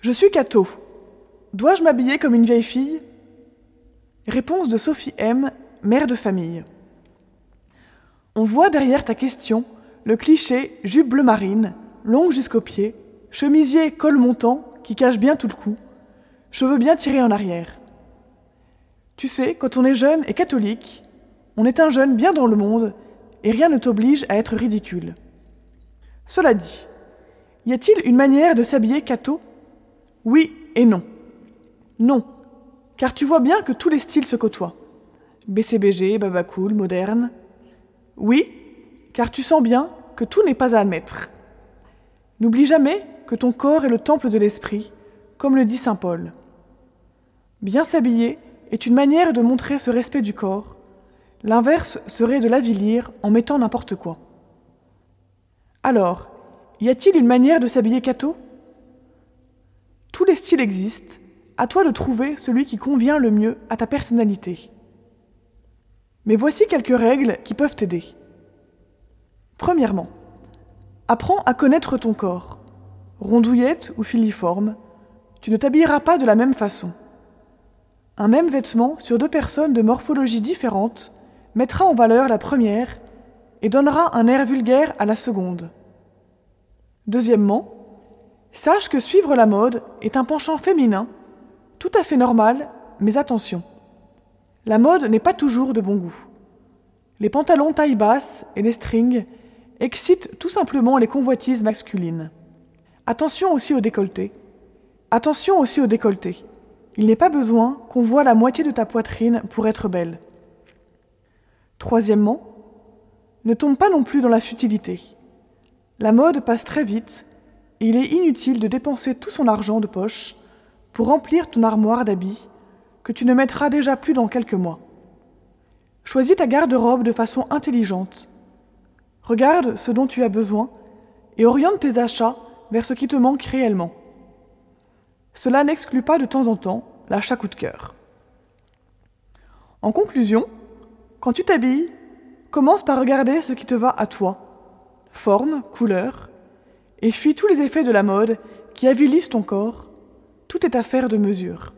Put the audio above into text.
Je suis Cato. Dois-je m'habiller comme une vieille fille? Réponse de Sophie M, mère de famille. On voit derrière ta question le cliché jupe bleu marine, longue jusqu'aux pieds, chemisier col montant qui cache bien tout le cou, cheveux bien tirés en arrière. Tu sais, quand on est jeune et catholique, on est un jeune bien dans le monde et rien ne t'oblige à être ridicule. Cela dit, y a-t-il une manière de s'habiller catho Oui et non. Non, car tu vois bien que tous les styles se côtoient. BCBG, Babacool, moderne. Oui, car tu sens bien que tout n'est pas à admettre. N'oublie jamais que ton corps est le temple de l'esprit, comme le dit saint Paul. Bien s'habiller est une manière de montrer ce respect du corps. L'inverse serait de l'avilir en mettant n'importe quoi. Alors, y a-t-il une manière de s'habiller catho? Tous les styles existent, à toi de trouver celui qui convient le mieux à ta personnalité. Mais voici quelques règles qui peuvent t'aider. Premièrement, apprends à connaître ton corps. Rondouillette ou filiforme, tu ne t'habilleras pas de la même façon. Un même vêtement sur deux personnes de morphologie différente mettra en valeur la première et donnera un air vulgaire à la seconde. Deuxièmement, sache que suivre la mode est un penchant féminin, tout à fait normal, mais attention. La mode n'est pas toujours de bon goût. Les pantalons taille basse et les strings excitent tout simplement les convoitises masculines. Attention aussi au décolleté. Attention aussi au décolleté. Il n'est pas besoin qu'on voit la moitié de ta poitrine pour être belle. Troisièmement, ne tombe pas non plus dans la futilité. La mode passe très vite il est inutile de dépenser tout son argent de poche pour remplir ton armoire d'habits que tu ne mettras déjà plus dans quelques mois. Choisis ta garde-robe de façon intelligente. Regarde ce dont tu as besoin et oriente tes achats vers ce qui te manque réellement. Cela n'exclut pas de temps en temps l'achat coup de cœur. En conclusion, quand tu t'habilles, commence par regarder ce qui te va à toi, forme, couleur, et fuis tous les effets de la mode qui avilissent ton corps. Tout est affaire de mesure.